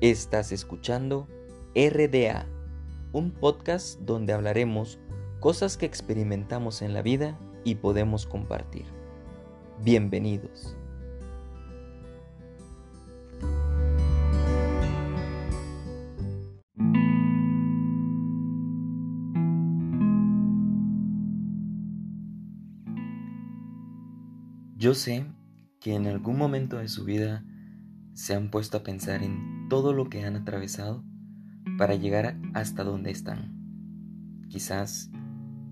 Estás escuchando RDA, un podcast donde hablaremos cosas que experimentamos en la vida y podemos compartir. Bienvenidos. Yo sé que en algún momento de su vida se han puesto a pensar en todo lo que han atravesado para llegar hasta donde están. Quizás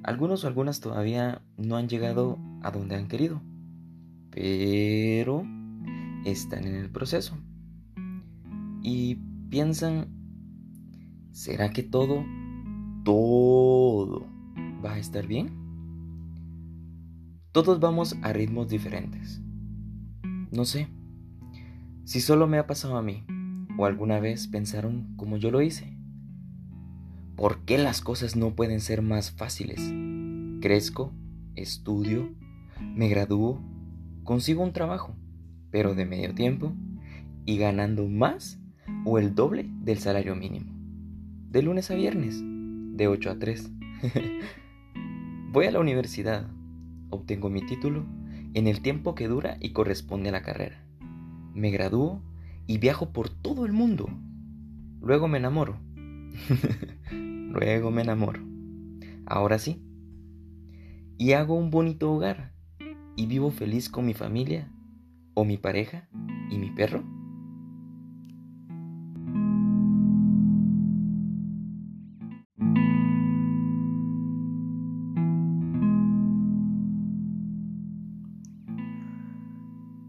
algunos o algunas todavía no han llegado a donde han querido, pero están en el proceso. Y piensan, ¿será que todo, todo va a estar bien? Todos vamos a ritmos diferentes. No sé. Si solo me ha pasado a mí, o alguna vez pensaron como yo lo hice. ¿Por qué las cosas no pueden ser más fáciles? Crezco, estudio, me gradúo, consigo un trabajo, pero de medio tiempo, y ganando más o el doble del salario mínimo. De lunes a viernes, de 8 a 3. Voy a la universidad, obtengo mi título en el tiempo que dura y corresponde a la carrera. Me gradúo y viajo por todo el mundo. Luego me enamoro. Luego me enamoro. Ahora sí. Y hago un bonito hogar y vivo feliz con mi familia o mi pareja y mi perro.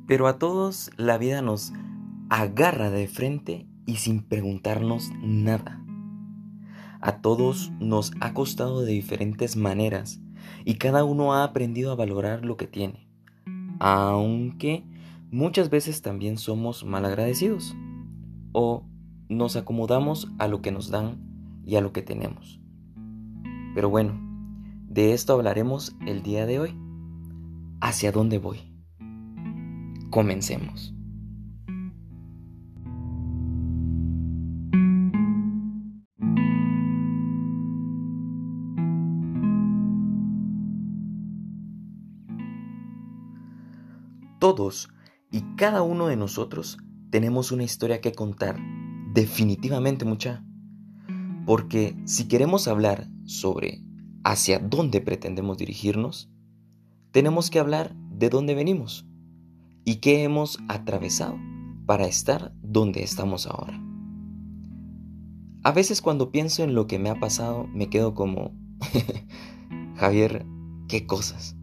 Pero a todos la vida nos agarra de frente y sin preguntarnos nada. A todos nos ha costado de diferentes maneras y cada uno ha aprendido a valorar lo que tiene, aunque muchas veces también somos malagradecidos o nos acomodamos a lo que nos dan y a lo que tenemos. Pero bueno, de esto hablaremos el día de hoy. ¿Hacia dónde voy? Comencemos. Todos y cada uno de nosotros tenemos una historia que contar, definitivamente mucha. Porque si queremos hablar sobre hacia dónde pretendemos dirigirnos, tenemos que hablar de dónde venimos y qué hemos atravesado para estar donde estamos ahora. A veces cuando pienso en lo que me ha pasado me quedo como, Javier, ¿qué cosas?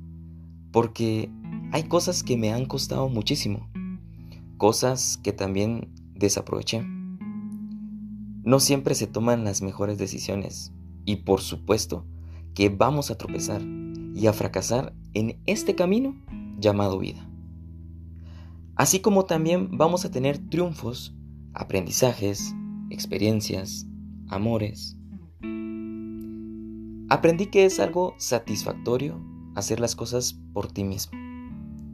Porque hay cosas que me han costado muchísimo, cosas que también desaproveché. No siempre se toman las mejores decisiones y por supuesto que vamos a tropezar y a fracasar en este camino llamado vida. Así como también vamos a tener triunfos, aprendizajes, experiencias, amores. Aprendí que es algo satisfactorio hacer las cosas por ti mismo.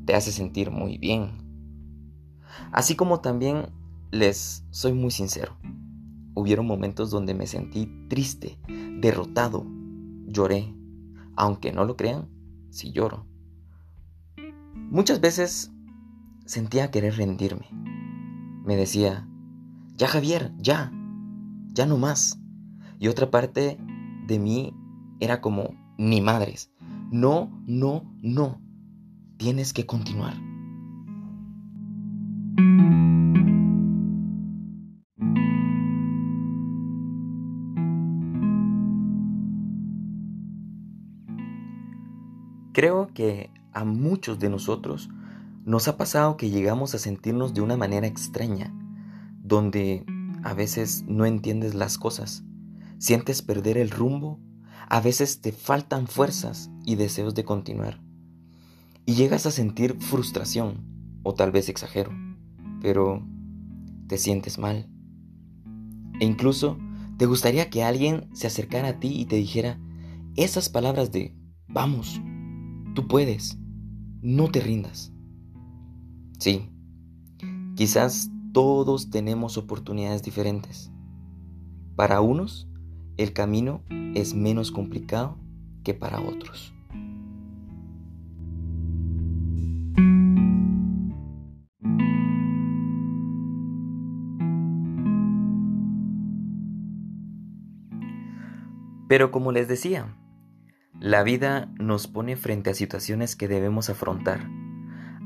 Te hace sentir muy bien. Así como también les soy muy sincero. Hubieron momentos donde me sentí triste, derrotado, lloré. Aunque no lo crean, sí lloro. Muchas veces Sentía querer rendirme. Me decía, ya Javier, ya, ya no más. Y otra parte de mí era como, ni madres, no, no, no, tienes que continuar. Creo que a muchos de nosotros nos ha pasado que llegamos a sentirnos de una manera extraña, donde a veces no entiendes las cosas, sientes perder el rumbo, a veces te faltan fuerzas y deseos de continuar. Y llegas a sentir frustración, o tal vez exagero, pero te sientes mal. E incluso te gustaría que alguien se acercara a ti y te dijera esas palabras de, vamos, tú puedes, no te rindas. Sí, quizás todos tenemos oportunidades diferentes. Para unos, el camino es menos complicado que para otros. Pero como les decía, la vida nos pone frente a situaciones que debemos afrontar.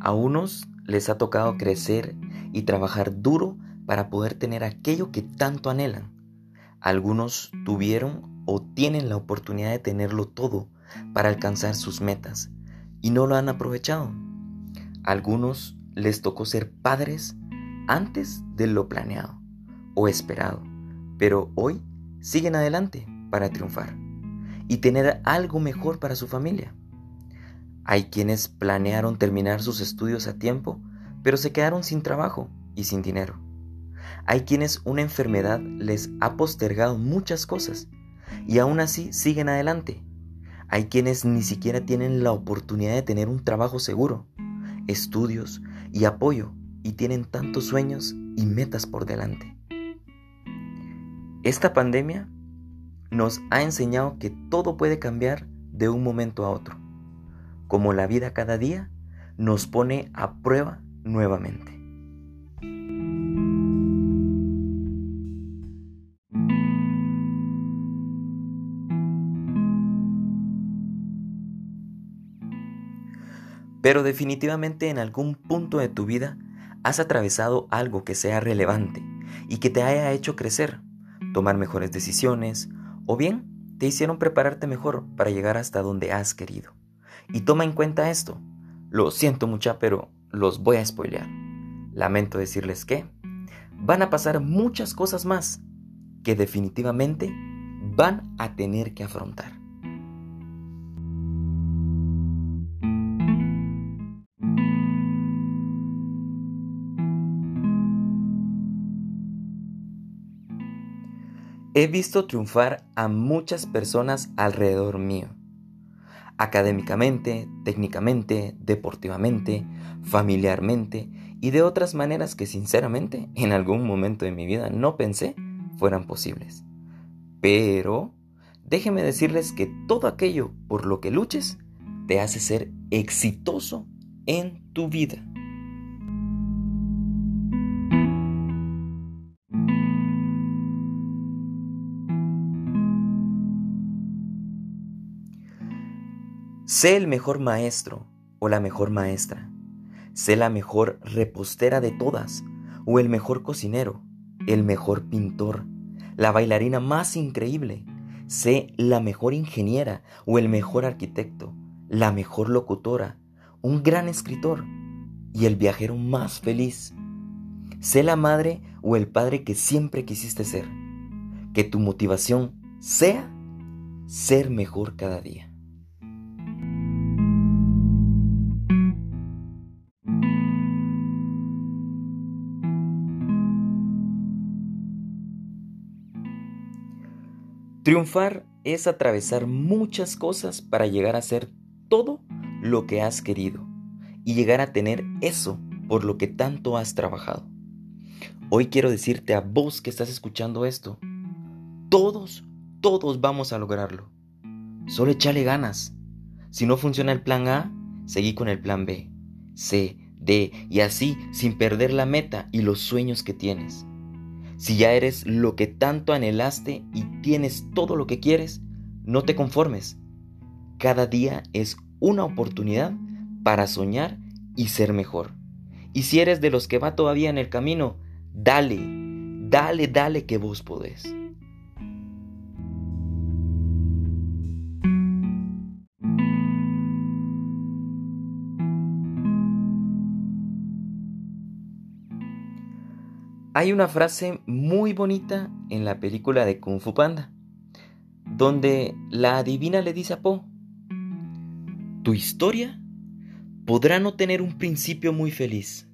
A unos les ha tocado crecer y trabajar duro para poder tener aquello que tanto anhelan. Algunos tuvieron o tienen la oportunidad de tenerlo todo para alcanzar sus metas y no lo han aprovechado. algunos les tocó ser padres antes de lo planeado o esperado, pero hoy siguen adelante para triunfar y tener algo mejor para su familia. Hay quienes planearon terminar sus estudios a tiempo, pero se quedaron sin trabajo y sin dinero. Hay quienes una enfermedad les ha postergado muchas cosas y aún así siguen adelante. Hay quienes ni siquiera tienen la oportunidad de tener un trabajo seguro, estudios y apoyo y tienen tantos sueños y metas por delante. Esta pandemia nos ha enseñado que todo puede cambiar de un momento a otro, como la vida cada día nos pone a prueba nuevamente. Pero definitivamente en algún punto de tu vida has atravesado algo que sea relevante y que te haya hecho crecer, tomar mejores decisiones, o bien te hicieron prepararte mejor para llegar hasta donde has querido. Y toma en cuenta esto. Lo siento mucha, pero los voy a spoilear. Lamento decirles que van a pasar muchas cosas más que definitivamente van a tener que afrontar. He visto triunfar a muchas personas alrededor mío. Académicamente, técnicamente, deportivamente, familiarmente y de otras maneras que sinceramente en algún momento de mi vida no pensé fueran posibles. Pero déjenme decirles que todo aquello por lo que luches te hace ser exitoso en tu vida. Sé el mejor maestro o la mejor maestra. Sé la mejor repostera de todas o el mejor cocinero, el mejor pintor, la bailarina más increíble. Sé la mejor ingeniera o el mejor arquitecto, la mejor locutora, un gran escritor y el viajero más feliz. Sé la madre o el padre que siempre quisiste ser. Que tu motivación sea ser mejor cada día. Triunfar es atravesar muchas cosas para llegar a ser todo lo que has querido y llegar a tener eso por lo que tanto has trabajado. Hoy quiero decirte a vos que estás escuchando esto, todos, todos vamos a lograrlo. Solo échale ganas. Si no funciona el plan A, seguí con el plan B, C, D y así sin perder la meta y los sueños que tienes. Si ya eres lo que tanto anhelaste y tienes todo lo que quieres, no te conformes. Cada día es una oportunidad para soñar y ser mejor. Y si eres de los que va todavía en el camino, dale, dale, dale que vos podés. Hay una frase muy bonita en la película de Kung Fu Panda, donde la adivina le dice a Po, tu historia podrá no tener un principio muy feliz,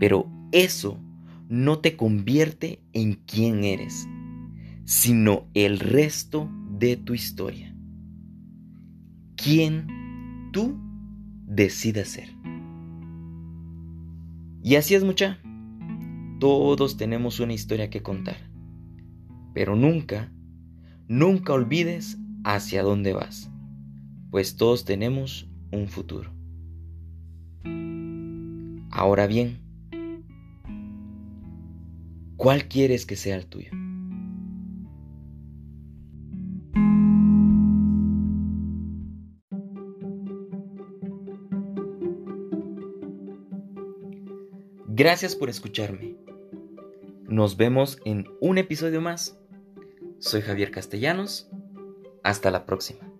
pero eso no te convierte en quien eres, sino el resto de tu historia. Quien tú decidas ser. Y así es mucha. Todos tenemos una historia que contar. Pero nunca, nunca olvides hacia dónde vas, pues todos tenemos un futuro. Ahora bien, ¿cuál quieres que sea el tuyo? Gracias por escucharme. Nos vemos en un episodio más. Soy Javier Castellanos. Hasta la próxima.